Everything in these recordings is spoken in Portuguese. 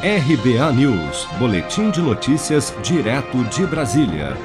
RBA News, Boletim de Notícias, direto de Brasília.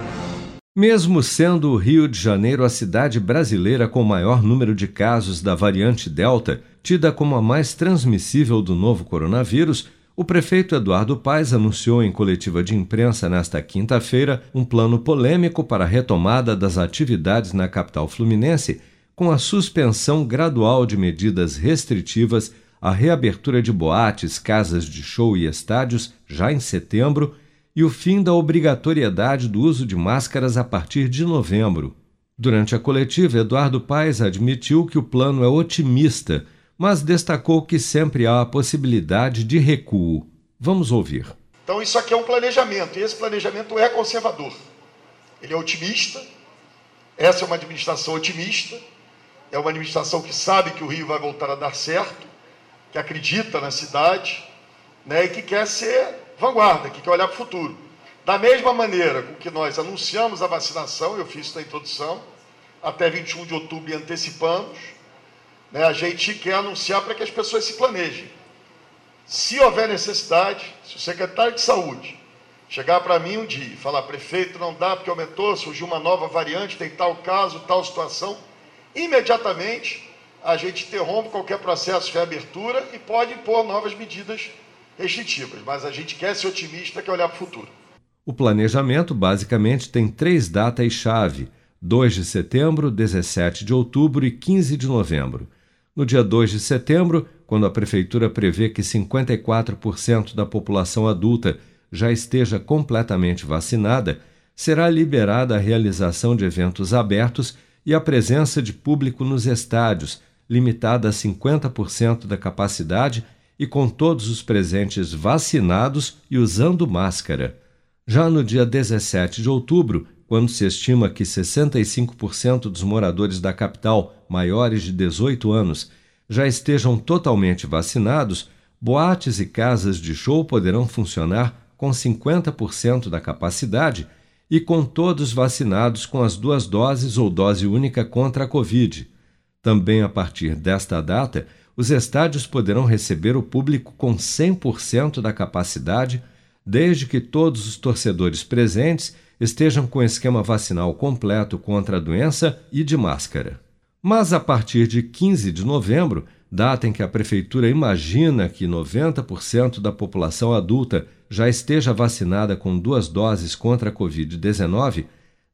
Mesmo sendo o Rio de Janeiro a cidade brasileira com maior número de casos da variante Delta, tida como a mais transmissível do novo coronavírus, o prefeito Eduardo Paes anunciou em coletiva de imprensa nesta quinta-feira um plano polêmico para a retomada das atividades na capital fluminense, com a suspensão gradual de medidas restritivas a reabertura de boates, casas de show e estádios já em setembro e o fim da obrigatoriedade do uso de máscaras a partir de novembro. Durante a coletiva, Eduardo Paes admitiu que o plano é otimista, mas destacou que sempre há a possibilidade de recuo. Vamos ouvir. Então, isso aqui é um planejamento, e esse planejamento é conservador. Ele é otimista, essa é uma administração otimista, é uma administração que sabe que o Rio vai voltar a dar certo, que acredita na cidade né, e que quer ser vanguarda, que quer olhar para o futuro. Da mesma maneira com que nós anunciamos a vacinação, eu fiz isso na introdução, até 21 de outubro e antecipamos, né, a gente quer anunciar para que as pessoas se planejem. Se houver necessidade, se o secretário de saúde chegar para mim um dia e falar, prefeito, não dá porque aumentou, surgiu uma nova variante, tem tal caso, tal situação, imediatamente a gente interrompe qualquer processo de reabertura e pode impor novas medidas restritivas, mas a gente quer ser otimista, quer olhar para o futuro. O planejamento basicamente tem três datas-chave: 2 de setembro, 17 de outubro e 15 de novembro. No dia 2 de setembro, quando a Prefeitura prevê que 54% da população adulta já esteja completamente vacinada, será liberada a realização de eventos abertos e a presença de público nos estádios, limitada a 50% da capacidade e com todos os presentes vacinados e usando máscara. Já no dia 17 de outubro, quando se estima que 65% dos moradores da capital maiores de 18 anos já estejam totalmente vacinados, boates e casas de show poderão funcionar com 50% da capacidade e com todos vacinados com as duas doses ou dose única contra a Covid. Também a partir desta data, os estádios poderão receber o público com 100% da capacidade, desde que todos os torcedores presentes estejam com esquema vacinal completo contra a doença e de máscara. Mas a partir de 15 de novembro, data em que a Prefeitura imagina que 90% da população adulta já esteja vacinada com duas doses contra a Covid-19,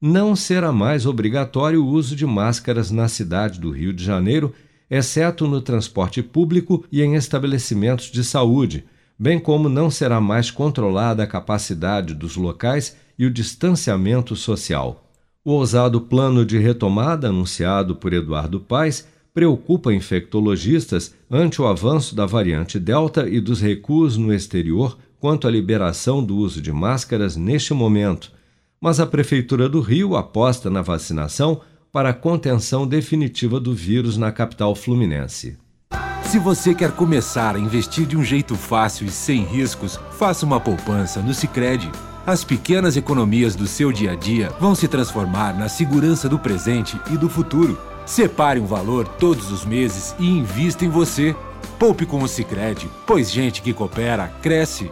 não será mais obrigatório o uso de máscaras na cidade do Rio de Janeiro, exceto no transporte público e em estabelecimentos de saúde, bem como não será mais controlada a capacidade dos locais e o distanciamento social. O ousado plano de retomada anunciado por Eduardo Paes preocupa infectologistas ante o avanço da variante Delta e dos recuos no exterior quanto à liberação do uso de máscaras neste momento mas a Prefeitura do Rio aposta na vacinação para a contenção definitiva do vírus na capital fluminense. Se você quer começar a investir de um jeito fácil e sem riscos, faça uma poupança no Sicredi. As pequenas economias do seu dia a dia vão se transformar na segurança do presente e do futuro. Separe um valor todos os meses e invista em você. Poupe com o Sicredi, pois gente que coopera cresce